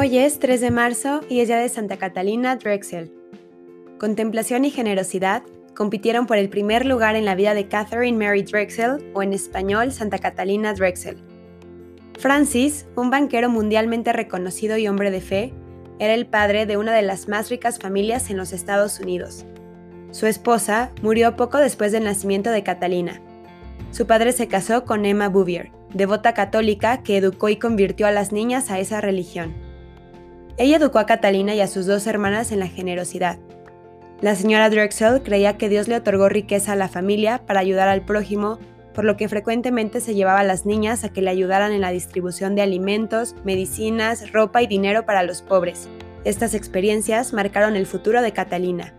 Hoy es 3 de marzo y es día de Santa Catalina Drexel. Contemplación y generosidad compitieron por el primer lugar en la vida de Catherine Mary Drexel, o en español Santa Catalina Drexel. Francis, un banquero mundialmente reconocido y hombre de fe, era el padre de una de las más ricas familias en los Estados Unidos. Su esposa murió poco después del nacimiento de Catalina. Su padre se casó con Emma Bouvier, devota católica que educó y convirtió a las niñas a esa religión. Ella educó a Catalina y a sus dos hermanas en la generosidad. La señora Drexel creía que Dios le otorgó riqueza a la familia para ayudar al prójimo, por lo que frecuentemente se llevaba a las niñas a que le ayudaran en la distribución de alimentos, medicinas, ropa y dinero para los pobres. Estas experiencias marcaron el futuro de Catalina.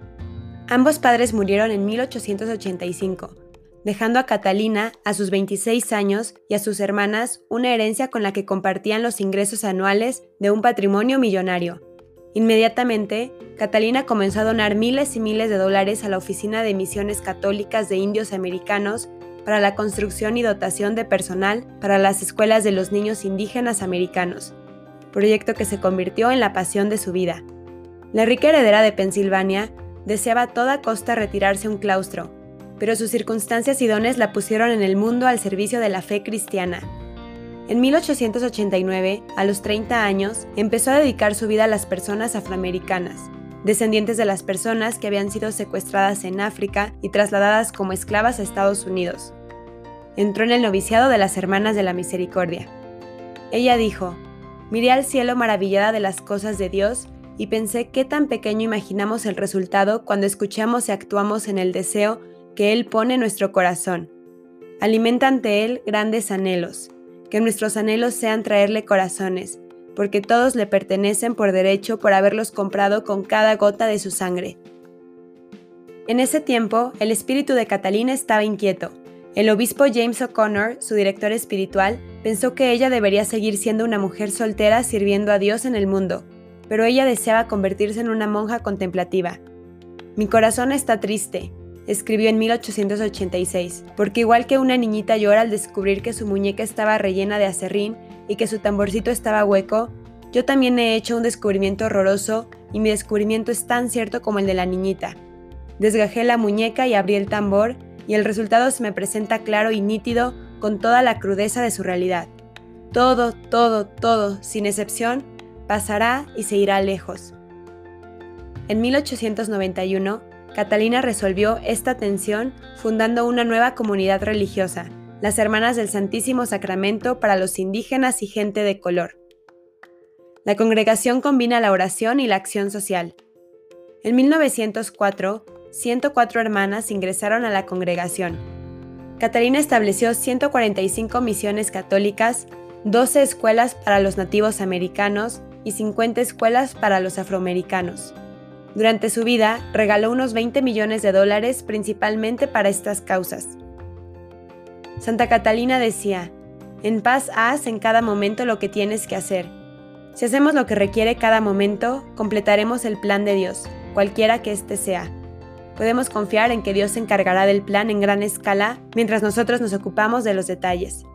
Ambos padres murieron en 1885 dejando a Catalina, a sus 26 años, y a sus hermanas una herencia con la que compartían los ingresos anuales de un patrimonio millonario. Inmediatamente, Catalina comenzó a donar miles y miles de dólares a la Oficina de Misiones Católicas de Indios Americanos para la construcción y dotación de personal para las escuelas de los niños indígenas americanos, proyecto que se convirtió en la pasión de su vida. La rica heredera de Pensilvania deseaba a toda costa retirarse a un claustro, pero sus circunstancias y dones la pusieron en el mundo al servicio de la fe cristiana. En 1889, a los 30 años, empezó a dedicar su vida a las personas afroamericanas, descendientes de las personas que habían sido secuestradas en África y trasladadas como esclavas a Estados Unidos. Entró en el noviciado de las Hermanas de la Misericordia. Ella dijo, miré al cielo maravillada de las cosas de Dios y pensé qué tan pequeño imaginamos el resultado cuando escuchamos y actuamos en el deseo que Él pone en nuestro corazón. Alimenta ante Él grandes anhelos, que nuestros anhelos sean traerle corazones, porque todos le pertenecen por derecho por haberlos comprado con cada gota de su sangre. En ese tiempo, el espíritu de Catalina estaba inquieto. El obispo James O'Connor, su director espiritual, pensó que ella debería seguir siendo una mujer soltera sirviendo a Dios en el mundo, pero ella deseaba convertirse en una monja contemplativa. Mi corazón está triste, escribió en 1886, porque igual que una niñita llora al descubrir que su muñeca estaba rellena de acerrín y que su tamborcito estaba hueco, yo también he hecho un descubrimiento horroroso y mi descubrimiento es tan cierto como el de la niñita. Desgajé la muñeca y abrí el tambor y el resultado se me presenta claro y nítido con toda la crudeza de su realidad. Todo, todo, todo, sin excepción, pasará y se irá lejos. En 1891, Catalina resolvió esta tensión fundando una nueva comunidad religiosa, las Hermanas del Santísimo Sacramento para los indígenas y gente de color. La congregación combina la oración y la acción social. En 1904, 104 hermanas ingresaron a la congregación. Catalina estableció 145 misiones católicas, 12 escuelas para los nativos americanos y 50 escuelas para los afroamericanos. Durante su vida, regaló unos 20 millones de dólares principalmente para estas causas. Santa Catalina decía, en paz haz en cada momento lo que tienes que hacer. Si hacemos lo que requiere cada momento, completaremos el plan de Dios, cualquiera que éste sea. Podemos confiar en que Dios se encargará del plan en gran escala mientras nosotros nos ocupamos de los detalles.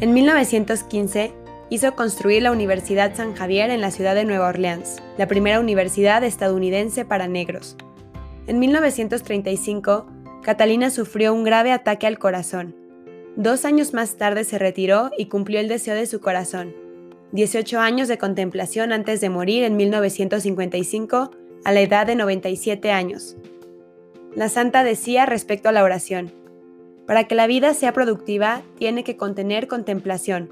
En 1915, hizo construir la Universidad San Javier en la ciudad de Nueva Orleans, la primera universidad estadounidense para negros. En 1935, Catalina sufrió un grave ataque al corazón. Dos años más tarde se retiró y cumplió el deseo de su corazón. 18 años de contemplación antes de morir en 1955 a la edad de 97 años. La santa decía respecto a la oración, para que la vida sea productiva tiene que contener contemplación,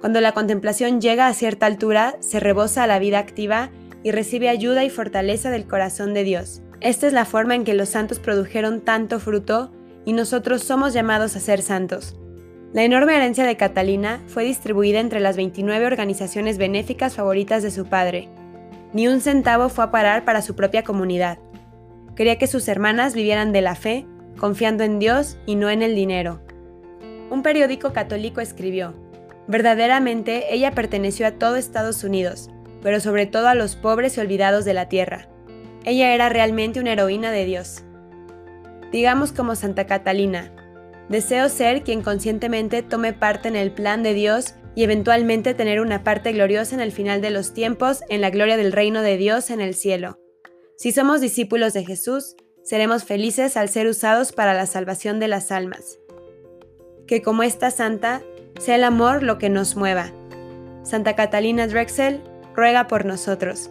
cuando la contemplación llega a cierta altura, se rebosa a la vida activa y recibe ayuda y fortaleza del corazón de Dios. Esta es la forma en que los santos produjeron tanto fruto y nosotros somos llamados a ser santos. La enorme herencia de Catalina fue distribuida entre las 29 organizaciones benéficas favoritas de su padre. Ni un centavo fue a parar para su propia comunidad. Quería que sus hermanas vivieran de la fe, confiando en Dios y no en el dinero. Un periódico católico escribió, Verdaderamente ella perteneció a todo Estados Unidos, pero sobre todo a los pobres y olvidados de la tierra. Ella era realmente una heroína de Dios. Digamos como Santa Catalina, deseo ser quien conscientemente tome parte en el plan de Dios y eventualmente tener una parte gloriosa en el final de los tiempos, en la gloria del reino de Dios en el cielo. Si somos discípulos de Jesús, seremos felices al ser usados para la salvación de las almas. Que como esta santa sea el amor lo que nos mueva. Santa Catalina Drexel ruega por nosotros.